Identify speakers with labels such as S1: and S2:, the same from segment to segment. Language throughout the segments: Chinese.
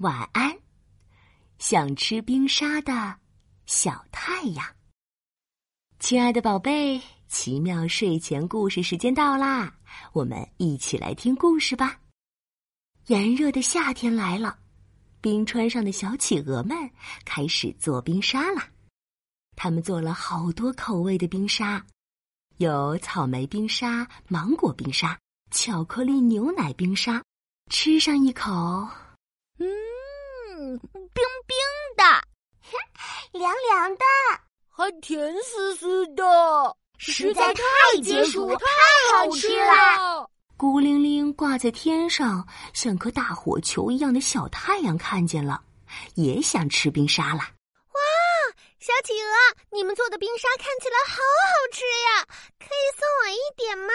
S1: 晚安，想吃冰沙的小太阳。亲爱的宝贝，奇妙睡前故事时间到啦！我们一起来听故事吧。炎热的夏天来了，冰川上的小企鹅们开始做冰沙了。他们做了好多口味的冰沙，有草莓冰沙、芒果冰沙、巧克力牛奶冰沙。吃上一口，
S2: 嗯，冰冰的，
S3: 凉凉的，
S4: 还甜丝丝的，
S3: 实在太解暑，太好吃了。
S1: 孤零零挂在天上，像颗大火球一样的小太阳看见了，也想吃冰沙了。哇，
S2: 小企鹅，你们做的冰沙看起来好好吃呀，可以送我一点吗？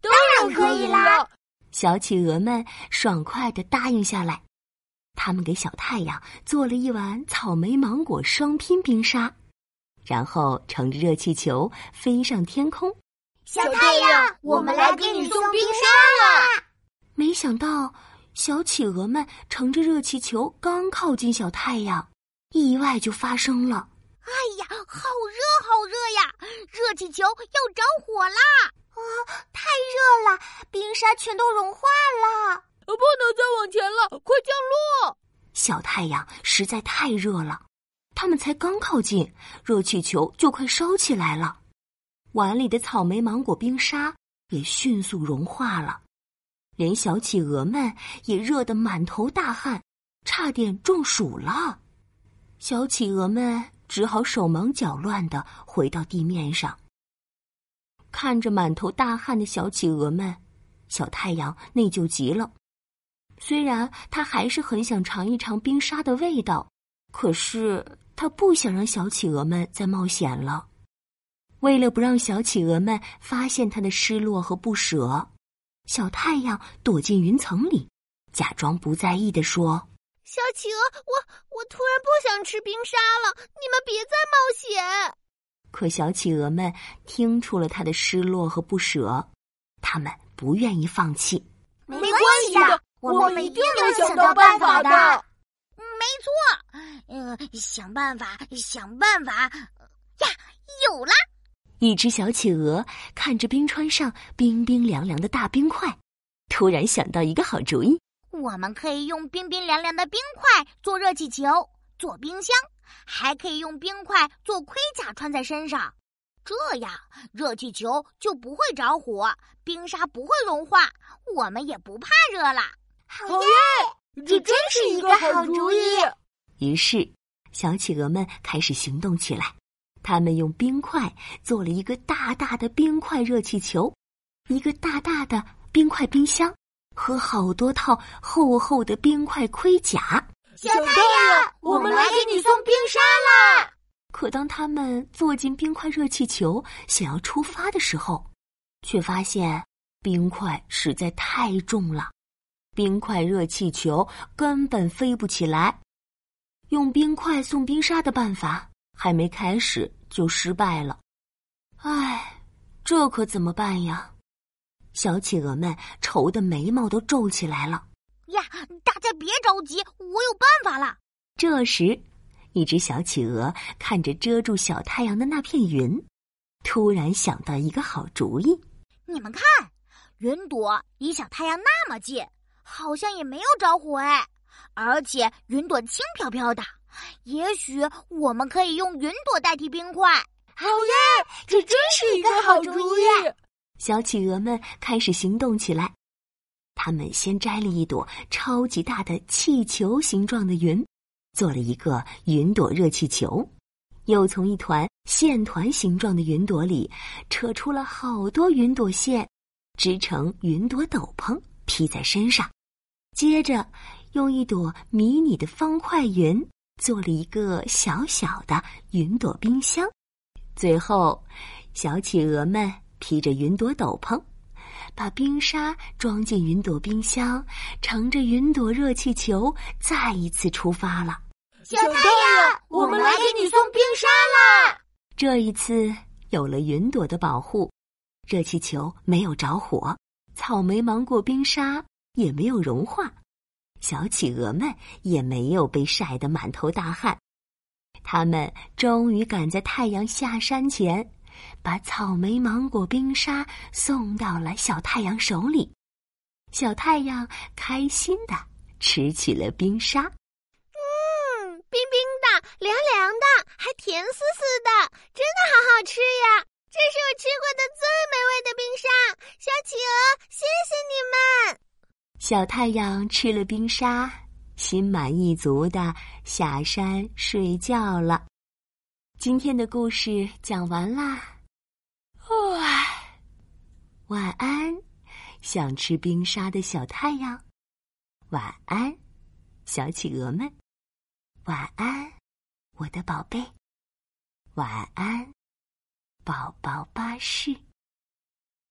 S3: 当然可以啦。
S1: 小企鹅们爽快的答应下来，他们给小太阳做了一碗草莓芒果双拼冰沙，然后乘着热气球飞上天空。
S3: 小太阳，我们来给你送冰沙了。
S1: 没想到，小企鹅们乘着热气球刚靠近小太阳，意外就发生了。
S2: 哎呀，好热，好热呀！热气球要着火啦！
S3: 啊，太热了，冰沙全都融化了，
S4: 不能再往前了，快降落！
S1: 小太阳实在太热了，他们才刚靠近，热气球就快烧起来了。碗里的草莓芒果冰沙也迅速融化了，连小企鹅们也热得满头大汗，差点中暑了。小企鹅们只好手忙脚乱的回到地面上。看着满头大汗的小企鹅们，小太阳内疚极了。虽然他还是很想尝一尝冰沙的味道，可是他不想让小企鹅们再冒险了。为了不让小企鹅们发现他的失落和不舍，小太阳躲进云层里，假装不在意的说：“
S2: 小企鹅，我我突然不想吃冰沙了，你们别再冒险。”
S1: 可小企鹅们听出了他的失落和不舍，他们不愿意放弃。
S3: 没关系的，我们一定能想到办法的。
S2: 没错，呃，想办法，想办法呀！有了！
S1: 一只小企鹅看着冰川上冰冰凉凉的大冰块，突然想到一个好主意：
S2: 我们可以用冰冰凉凉的冰块做热气球，做冰箱。还可以用冰块做盔甲穿在身上，这样热气球就不会着火，冰沙不会融化，我们也不怕热了。
S3: 好耶！这真是一个好主意。
S1: 于是，小企鹅们开始行动起来。他们用冰块做了一个大大的冰块热气球，一个大大的冰块冰箱，和好多套厚厚的冰块盔甲。
S3: 小太阳，我们来给你送冰沙啦！
S1: 可当他们坐进冰块热气球，想要出发的时候，却发现冰块实在太重了，冰块热气球根本飞不起来。用冰块送冰沙的办法还没开始就失败了，唉，这可怎么办呀？小企鹅们愁的眉毛都皱起来了。
S2: 呀，大家别着急，我有办法了。
S1: 这时，一只小企鹅看着遮住小太阳的那片云，突然想到一个好主意。
S2: 你们看，云朵离小太阳那么近，好像也没有着火哎。而且云朵轻飘飘的，也许我们可以用云朵代替冰块。
S3: 好耶！这真是一个好主意。
S1: 小企鹅们开始行动起来。他们先摘了一朵超级大的气球形状的云，做了一个云朵热气球，又从一团线团形状的云朵里扯出了好多云朵线，织成云朵斗篷披在身上。接着，用一朵迷你的方块云做了一个小小的云朵冰箱。最后，小企鹅们披着云朵斗篷。把冰沙装进云朵冰箱，乘着云朵热气球，再一次出发了。
S3: 小太阳，我们来给你送冰沙啦！
S1: 这一次有了云朵的保护，热气球没有着火，草莓芒果冰沙也没有融化。小企鹅们也没有被晒得满头大汗。他们终于赶在太阳下山前，把草莓芒果冰沙送到了小太阳手里。小太阳开心的吃起了冰沙，
S3: 嗯，冰冰的，凉凉的，还甜丝丝的，真的好好吃呀！这是我吃过的最美味的冰沙，小企鹅，谢谢你们。
S1: 小太阳吃了冰沙，心满意足的下山睡觉了。今天的故事讲完啦，晚安。想吃冰沙的小太阳，晚安，小企鹅们，晚安，我的宝贝，晚安，宝宝巴士。